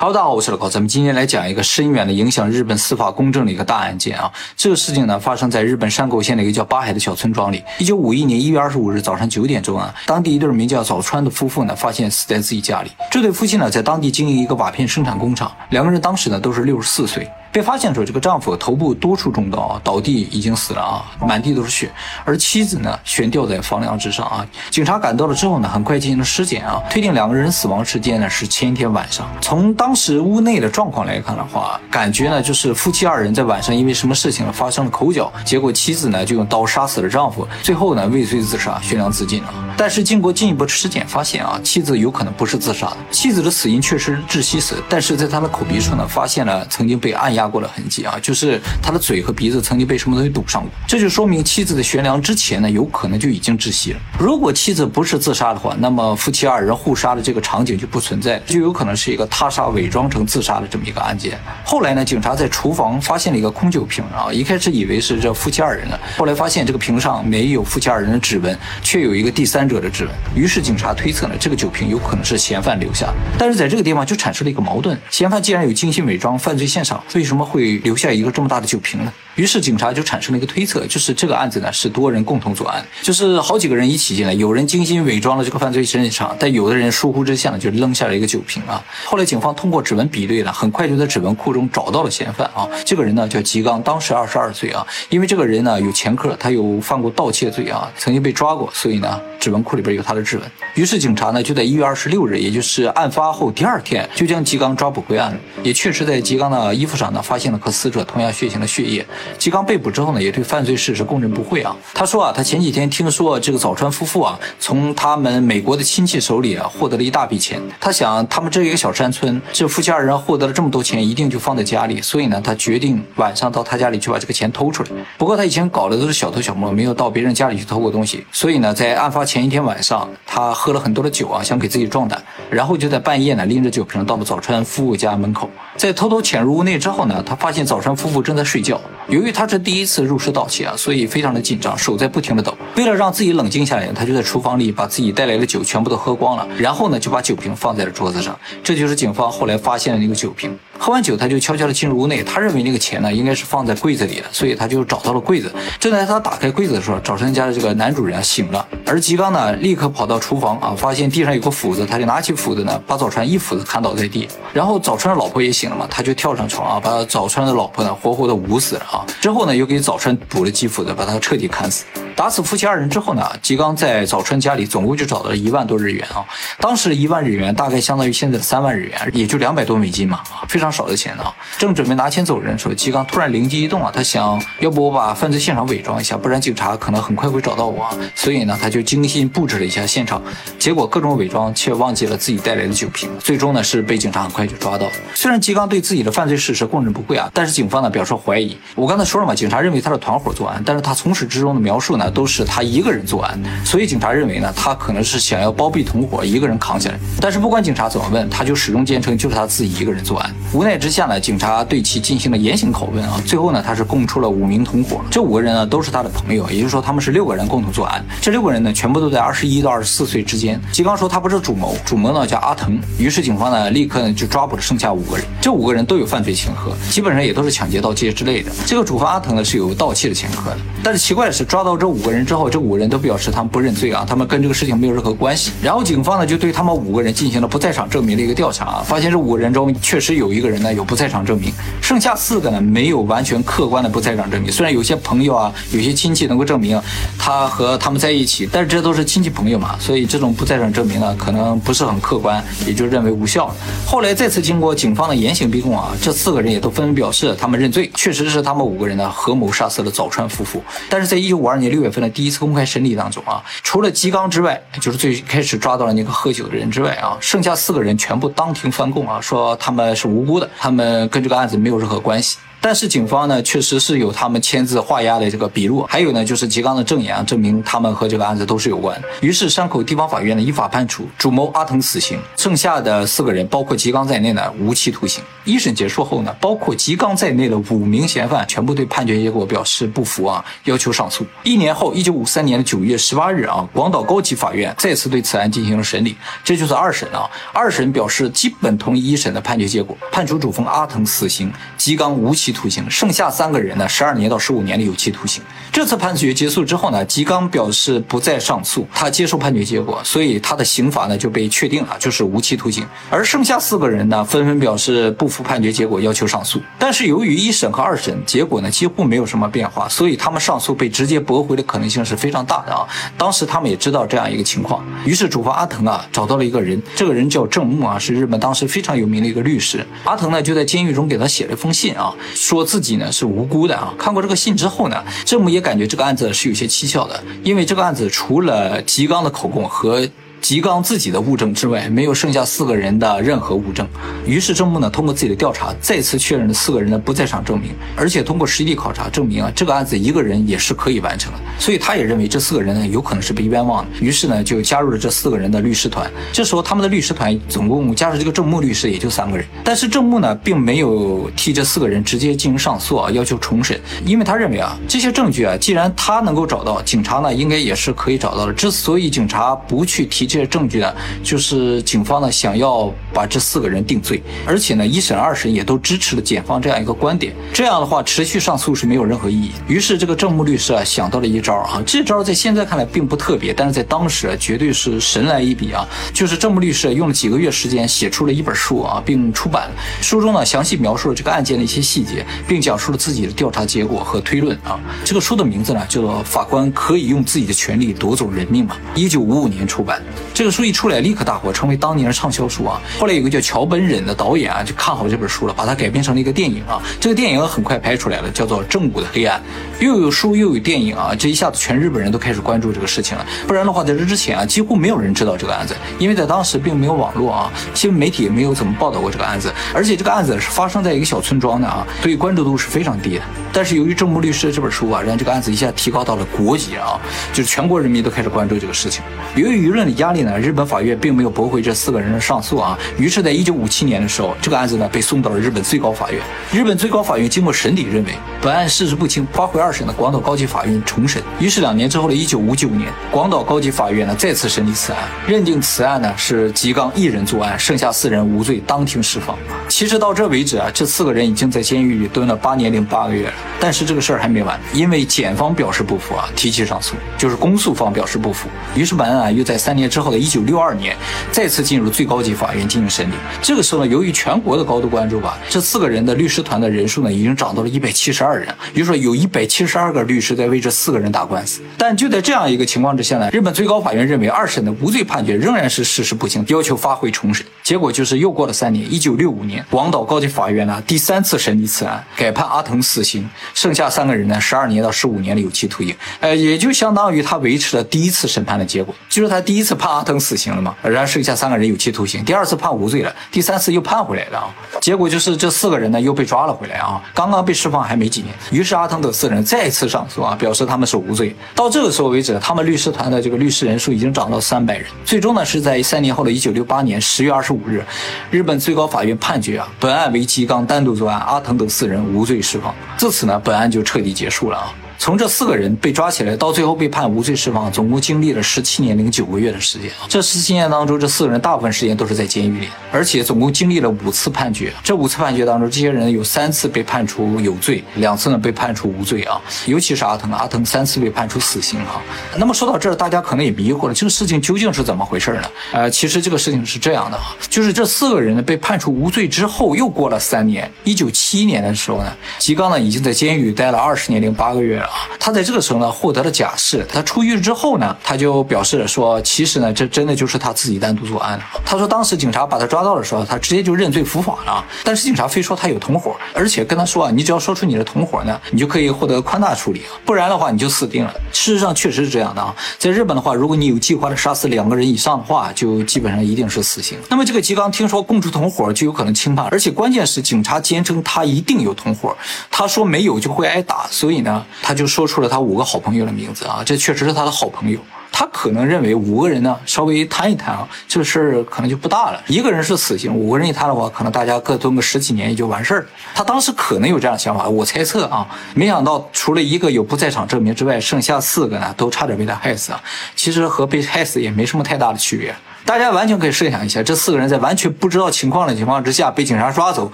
Hello，大家好，我是老高，咱们今天来讲一个深远的影响日本司法公正的一个大案件啊。这个事情呢，发生在日本山口县的一个叫八海的小村庄里。一九五一年一月二十五日早上九点钟啊，当地一对名叫早川的夫妇呢，发现死在自己家里。这对夫妻呢，在当地经营一个瓦片生产工厂，两个人当时呢都是六十四岁。被发现时候，这个丈夫头部多处中刀啊，倒地已经死了啊，满地都是血。而妻子呢，悬吊在房梁之上啊。警察赶到了之后呢，很快进行了尸检啊，推定两个人死亡时间呢是前一天晚上。从当时屋内的状况来看的话，感觉呢就是夫妻二人在晚上因为什么事情发生了口角，结果妻子呢就用刀杀死了丈夫，最后呢畏罪自杀，悬梁自尽了。但是经过进一步尸检发现啊，妻子有可能不是自杀的，妻子的死因确实是窒息死，但是在她的口鼻处呢发现了曾经被按压。压过的痕迹啊，就是他的嘴和鼻子曾经被什么东西堵上过，这就说明妻子的悬梁之前呢，有可能就已经窒息了。如果妻子不是自杀的话，那么夫妻二人互杀的这个场景就不存在，就有可能是一个他杀伪装成自杀的这么一个案件。后来呢，警察在厨房发现了一个空酒瓶啊，一开始以为是这夫妻二人的，后来发现这个瓶上没有夫妻二人的指纹，却有一个第三者的指纹。于是警察推测呢，这个酒瓶有可能是嫌犯留下。但是在这个地方就产生了一个矛盾：嫌犯既然有精心伪装犯罪现场，为什么？会留下一个这么大的酒瓶呢？于是警察就产生了一个推测，就是这个案子呢是多人共同作案，就是好几个人一起进来，有人精心伪装了这个犯罪现场，但有的人疏忽之下呢就扔下了一个酒瓶啊。后来警方通过指纹比对呢，很快就在指纹库中找到了嫌犯啊。这个人呢叫吉刚，当时二十二岁啊。因为这个人呢有前科，他有犯过盗窃罪啊，曾经被抓过，所以呢指纹库里边有他的指纹。于是警察呢就在一月二十六日，也就是案发后第二天，就将吉刚抓捕归案。也确实在吉刚的衣服上呢。发现了和死者同样血型的血液。吉刚被捕之后呢，也对犯罪事实供认不讳啊。他说啊，他前几天听说这个早川夫妇啊，从他们美国的亲戚手里啊获得了一大笔钱。他想，他们这一个小山村，这夫妻二人获得了这么多钱，一定就放在家里。所以呢，他决定晚上到他家里去把这个钱偷出来。不过他以前搞的都是小偷小摸，没有到别人家里去偷过东西。所以呢，在案发前一天晚上，他喝了很多的酒啊，想给自己壮胆，然后就在半夜呢，拎着酒瓶到了早川夫妇家门口，在偷偷潜入屋内之后呢。他发现早川夫妇正在睡觉。由于他是第一次入室盗窃啊，所以非常的紧张，手在不停的抖。为了让自己冷静下来，他就在厨房里把自己带来的酒全部都喝光了，然后呢就把酒瓶放在了桌子上。这就是警方后来发现的那个酒瓶。喝完酒，他就悄悄地进入屋内。他认为那个钱呢应该是放在柜子里的，所以他就找到了柜子。正在他打开柜子的时候，早川家的这个男主人醒了，而吉刚呢立刻跑到厨房啊，发现地上有个斧子，他就拿起斧子呢把早川一斧子砍倒在地。然后早川的老婆也醒了嘛，他就跳上床啊，把早川的老婆呢活活的捂死了啊。之后呢又给早川补了几斧子，把他彻底砍死。打死夫妻二人之后呢，吉刚在早春家里总共就找到了一万多日元啊。当时一万日元大概相当于现在的三万日元，也就两百多美金嘛，非常少的钱啊。正准备拿钱走人的时候，吉刚突然灵机一动啊，他想要不我把犯罪现场伪装一下，不然警察可能很快会找到我。所以呢，他就精心布置了一下现场，结果各种伪装却忘记了自己带来的酒瓶，最终呢是被警察很快就抓到。虽然吉刚对自己的犯罪事实供认不讳啊，但是警方呢表示怀疑。我刚才说了嘛，警察认为他是团伙作案，但是他从始至终的描述呢。都是他一个人作案，所以警察认为呢，他可能是想要包庇同伙，一个人扛起来。但是不管警察怎么问，他就始终坚称就是他自己一个人作案。无奈之下呢，警察对其进行了严刑拷问啊，最后呢，他是供出了五名同伙，这五个人呢都是他的朋友，也就是说他们是六个人共同作案。这六个人呢，全部都在二十一到二十四岁之间。吉刚说他不是主谋，主谋呢叫阿腾。于是警方呢立刻呢就抓捕了剩下五个人，这五个人都有犯罪前科，基本上也都是抢劫、盗窃之类的。这个主犯阿腾呢是有盗窃的前科的，但是奇怪的是，抓到这五。五个人之后，这五个人都表示他们不认罪啊，他们跟这个事情没有任何关系。然后警方呢就对他们五个人进行了不在场证明的一个调查啊，发现这五个人中确实有一个人呢有不在场证明，剩下四个呢没有完全客观的不在场证明。虽然有些朋友啊，有些亲戚能够证明他和他们在一起，但是这都是亲戚朋友嘛，所以这种不在场证明呢可能不是很客观，也就认为无效了。后来再次经过警方的严刑逼供啊，这四个人也都纷纷表示他们认罪，确实是他们五个人呢合谋杀死了早川夫妇。但是在一九五二年六月。月份的第一次公开审理当中啊，除了吉刚之外，就是最开始抓到了那个喝酒的人之外啊，剩下四个人全部当庭翻供啊，说他们是无辜的，他们跟这个案子没有任何关系。但是警方呢，确实是有他们签字画押的这个笔录，还有呢，就是吉刚的证言啊，证明他们和这个案子都是有关。于是山口地方法院呢依法判处主谋阿腾死刑，剩下的四个人，包括吉刚在内呢，无期徒刑。一审结束后呢，包括吉刚在内的五名嫌犯全部对判决结果表示不服啊，要求上诉。一年后。一九五三年的九月十八日啊，广岛高级法院再次对此案进行了审理，这就是二审啊。二审表示基本同意一审的判决结果，判处主峰阿藤死刑，吉冈无期期徒刑，剩下三个人呢，十二年到十五年的有期徒刑。这次判决结束之后呢，吉冈表示不再上诉，他接受判决结果，所以他的刑罚呢就被确定了，就是无期徒刑。而剩下四个人呢，纷纷表示不服判决结果，要求上诉。但是由于一审和二审结果呢几乎没有什么变化，所以他们上诉被直接驳回的可能性是非常大的啊。当时他们也知道这样一个情况，于是主犯阿藤啊找到了一个人，这个人叫正木啊，是日本当时非常有名的一个律师。阿藤呢就在监狱中给他写了一封信啊，说自己呢是无辜的啊。看过这个信之后呢，郑母也感觉这个案子是有些蹊跷的，因为这个案子除了吉刚的口供和。吉冈自己的物证之外，没有剩下四个人的任何物证。于是正木呢，通过自己的调查，再次确认了四个人的不在场证明，而且通过实地考察证明啊，这个案子一个人也是可以完成的。所以他也认为这四个人呢，有可能是被冤枉的。于是呢，就加入了这四个人的律师团。这时候他们的律师团总共加上这个正木律师也就三个人。但是正木呢，并没有替这四个人直接进行上诉啊，要求重审，因为他认为啊，这些证据啊，既然他能够找到，警察呢，应该也是可以找到的。之所以警察不去提。这些证据呢，就是警方呢想要把这四个人定罪，而且呢一审二审也都支持了检方这样一个观点。这样的话，持续上诉是没有任何意义。于是这个正木律师啊想到了一招啊，这招在现在看来并不特别，但是在当时啊绝对是神来一笔啊！就是正木律师用了几个月时间写出了一本书啊，并出版了。书中呢详细描述了这个案件的一些细节，并讲述了自己的调查结果和推论啊。这个书的名字呢叫做《法官可以用自己的权利夺走人命吗》，一九五五年出版。这个书一出来，立刻大火，成为当年的畅销书啊！后来有个叫桥本忍的导演啊，就看好这本书了，把它改编成了一个电影啊。这个电影很快拍出来了，叫做《正午的黑暗》，又有书又有电影啊，这一下子全日本人都开始关注这个事情了。不然的话，在这之前啊，几乎没有人知道这个案子，因为在当时并没有网络啊，新闻媒体也没有怎么报道过这个案子，而且这个案子是发生在一个小村庄的啊，所以关注度是非常低的。但是由于正木律师的这本书啊，让这个案子一下提高到了国级啊，就是全国人民都开始关注这个事情。由于舆论的压压力呢，日本法院并没有驳回这四个人的上诉啊。于是，在一九五七年的时候，这个案子呢被送到了日本最高法院。日本最高法院经过审理，认为本案事实不清，发回二审的广岛高级法院重审。于是，两年之后的一九五九年，广岛高级法院呢再次审理此案，认定此案呢是吉冈一人作案，剩下四人无罪，当庭释放。其实到这为止啊，这四个人已经在监狱里蹲了八年零八个月了。但是这个事儿还没完，因为检方表示不服啊，提起上诉，就是公诉方表示不服。于是本案啊又在三年之之后的一九六二年再次进入最高级法院进行审理。这个时候呢，由于全国的高度关注吧，这四个人的律师团的人数呢已经涨到了一百七十二人，也就是说有一百七十二个律师在为这四个人打官司。但就在这样一个情况之下呢，日本最高法院认为二审的无罪判决仍然是事实不清，要求发回重审。结果就是又过了三年，一九六五年，广岛高级法院呢第三次审理此案，改判阿藤死刑。剩下三个人呢，十二年到十五年的有期徒刑，呃，也就相当于他维持了第一次审判的结果，就是他第一次判阿藤死刑了嘛，然后剩下三个人有期徒刑，第二次判无罪了，第三次又判回来了啊，结果就是这四个人呢又被抓了回来啊，刚刚被释放还没几年，于是阿藤等四人再次上诉啊，表示他们是无罪。到这个时候为止，他们律师团的这个律师人数已经涨到三百人，最终呢是在三年后的一九六八年十月二十五日，日本最高法院判决啊，本案为吉冈单独作案，阿藤等四人无罪释放。自此呢。本案就彻底结束了啊。从这四个人被抓起来到最后被判无罪释放，总共经历了十七年零九个月的时间。这十七年当中，这四个人大部分时间都是在监狱里，而且总共经历了五次判决。这五次判决当中，这些人有三次被判处有罪，两次呢被判处无罪啊。尤其是阿腾，阿腾三次被判处死刑啊。那么说到这儿，大家可能也迷惑了，这个事情究竟是怎么回事呢？呃，其实这个事情是这样的啊，就是这四个人呢被判处无罪之后，又过了三年，一九七一年的时候呢，吉冈呢已经在监狱待了二十年零八个月了。他在这个时候呢获得了假释，他出狱之后呢，他就表示说，其实呢这真的就是他自己单独作案。他说当时警察把他抓到的时候，他直接就认罪伏法了。但是警察非说他有同伙，而且跟他说啊，你只要说出你的同伙呢，你就可以获得宽大处理，不然的话你就死定了。事实上确实是这样的啊，在日本的话，如果你有计划的杀死两个人以上的话，就基本上一定是死刑。那么这个吉冈听说供出同伙就有可能轻判，而且关键是警察坚称他一定有同伙，他说没有就会挨打，所以呢他就说出。了他五个好朋友的名字啊，这确实是他的好朋友。他可能认为五个人呢稍微谈一谈啊，这个事儿可能就不大了。一个人是死刑，五个人一谈的话，可能大家各蹲个十几年也就完事儿。他当时可能有这样的想法，我猜测啊，没想到除了一个有不在场证明之外，剩下四个呢都差点被他害死啊。其实和被害死也没什么太大的区别。大家完全可以设想一下，这四个人在完全不知道情况的情况之下被警察抓走，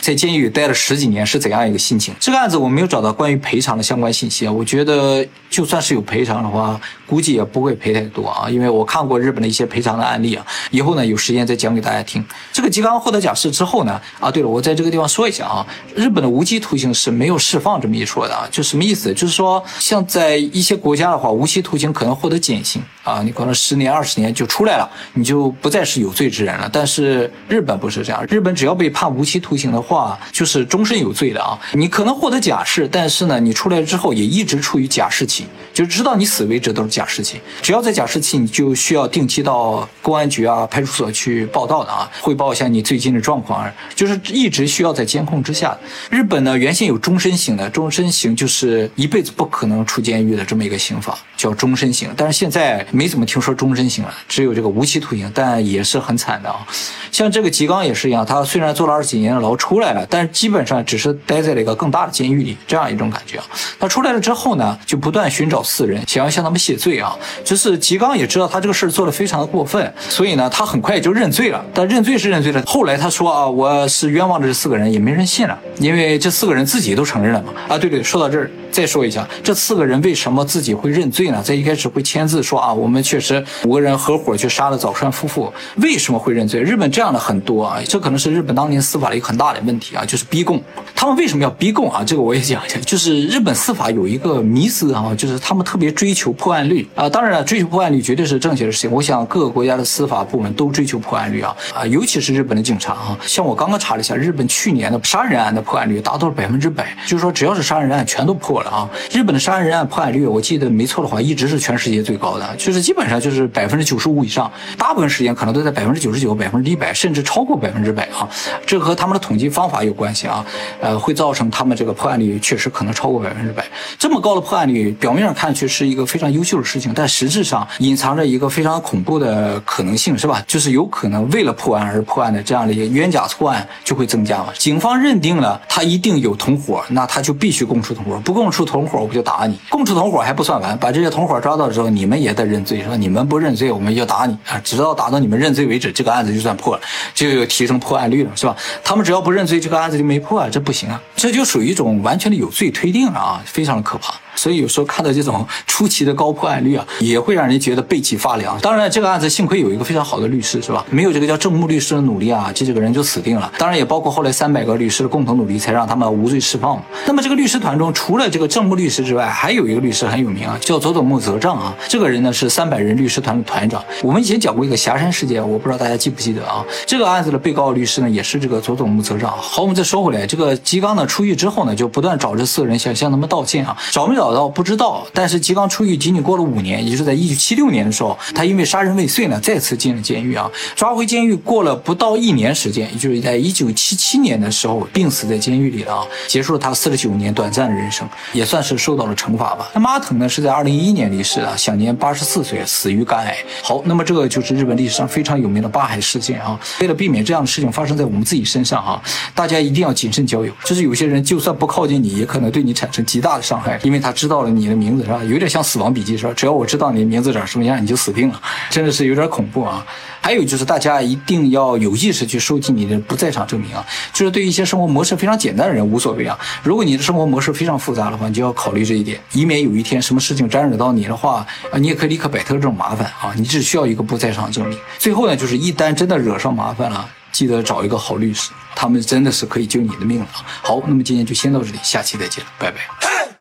在监狱待了十几年是怎样一个心情？这个案子我没有找到关于赔偿的相关信息啊。我觉得就算是有赔偿的话，估计也不会赔太多啊，因为我看过日本的一些赔偿的案例啊。以后呢，有时间再讲给大家听。这个吉冈获得假释之后呢，啊，对了，我在这个地方说一下啊，日本的无期徒刑是没有释放这么一说的啊，就什么意思？就是说，像在一些国家的话，无期徒刑可能获得减刑啊，你可能十年、二十年就出来了，你就不再是有罪之人了。但是日本不是这样，日本只要被判无期徒刑的话，就是终身有罪的啊。你可能获得假释，但是呢，你出来之后也一直处于假释期，就是直到你死为止都是假释期。只要在假释期，你就需要定期到公安局啊、派出所去报道的啊，汇报一下你最近的状况啊，就是一直需要在监控之下。日本呢，原先有终身刑的，终身刑就是一辈子不可能出监狱的这么一个刑法，叫终身刑。但是现在没怎么听说终身刑了，只有这个无期徒刑，但也是很惨的啊。像这个吉刚也是一样，他虽然坐了二十几年的牢出来了，但是基本上只是待在了一个更大的监狱里，这样一种感觉啊。他出来了之后呢，就不断寻找四人，想要向他们谢罪啊。就是吉刚也知道他这个事做的非常的过分，所以呢，他很快就认罪了。但认罪是认罪了，后来他说啊，我是冤枉的这四个人，也没人信了，因为这四个人自己都承认了嘛。啊，对对，说到这儿。再说一下，这四个人为什么自己会认罪呢？在一开始会签字说啊，我们确实五个人合伙去杀了早川夫妇。为什么会认罪？日本这样的很多啊，这可能是日本当年司法的一个很大的问题啊，就是逼供。他们为什么要逼供啊？这个我也讲一下，就是日本司法有一个迷思啊，就是他们特别追求破案率啊。当然了，追求破案率绝对是正确的事情。我想各个国家的司法部门都追求破案率啊啊，尤其是日本的警察啊。像我刚刚查了一下，日本去年的杀人案的破案率达到了百分之百，就是说只要是杀人案全都破了。啊，日本的杀人案破案率，我记得没错的话，一直是全世界最高的，就是基本上就是百分之九十五以上，大部分是时间可能都在百分之九十九、百分之一百，甚至超过百分之百啊。这和他们的统计方法有关系啊，呃，会造成他们这个破案率确实可能超过百分之百。这么高的破案率，表面上看去是一个非常优秀的事情，但实质上隐藏着一个非常恐怖的可能性，是吧？就是有可能为了破案而破案的这样的一个冤假错案就会增加嘛。警方认定了他一定有同伙，那他就必须供出同伙，不供。出同伙我不就打你，供出同伙还不算完，把这些同伙抓到之后，你们也得认罪，是吧？你们不认罪，我们就打你啊，直到打打到你们认罪为止，这个案子就算破了，就有提升破案率了，是吧？他们只要不认罪，这个案子就没破啊，这不行啊，这就属于一种完全的有罪推定了啊，非常的可怕。所以有时候看到这种出奇的高破案率啊，也会让人觉得背脊发凉。当然，这个案子幸亏有一个非常好的律师，是吧？没有这个叫正木律师的努力啊，这几个人就死定了。当然，也包括后来三百个律师的共同努力，才让他们无罪释放。那么，这个律师团中，除了这个正木律师之外，还有一个律师很有名啊，叫佐佐木则丈啊。这个人呢是三百人律师团的团长。我们以前讲过一个霞山事件，我不知道大家记不记得啊？这个案子的被告律师呢，也是这个佐佐木则丈。好，我们再说回来，这个吉冈呢出狱之后呢，就不断找这四个人想向他们道歉啊，找没找到不知道。但是吉冈出狱仅仅过了五年，也就是在一九七六年的时候，他因为杀人未遂呢，再次进了监狱啊。抓回监狱过了不到一年时间，也就是在一九七七年的时候，病死在监狱里了啊，结束了他四十九年短暂的人生，也算是受到了惩罚吧。那马腾呢，是在二零一一年离世的，享年八十四岁，死于肝癌。好，那么这个就是日本历史上非常有名的八海事件啊。为了避免这样的事情发生在我们自己身上啊，大家一定要谨慎交友。就是有些人就算不靠近你，也可能对你产生极大的伤害，因为他知道了你的名字。是吧？有点像《死亡笔记》是吧？只要我知道你的名字长什么样，你就死定了，真的是有点恐怖啊！还有就是，大家一定要有意识去收集你的不在场证明啊！就是对一些生活模式非常简单的人无所谓啊。如果你的生活模式非常复杂的话，你就要考虑这一点，以免有一天什么事情沾惹到你的话啊，你也可以立刻摆脱这种麻烦啊！你只需要一个不在场证明。最后呢，就是一旦真的惹上麻烦了，记得找一个好律师，他们真的是可以救你的命了。好，那么今天就先到这里，下期再见，拜拜。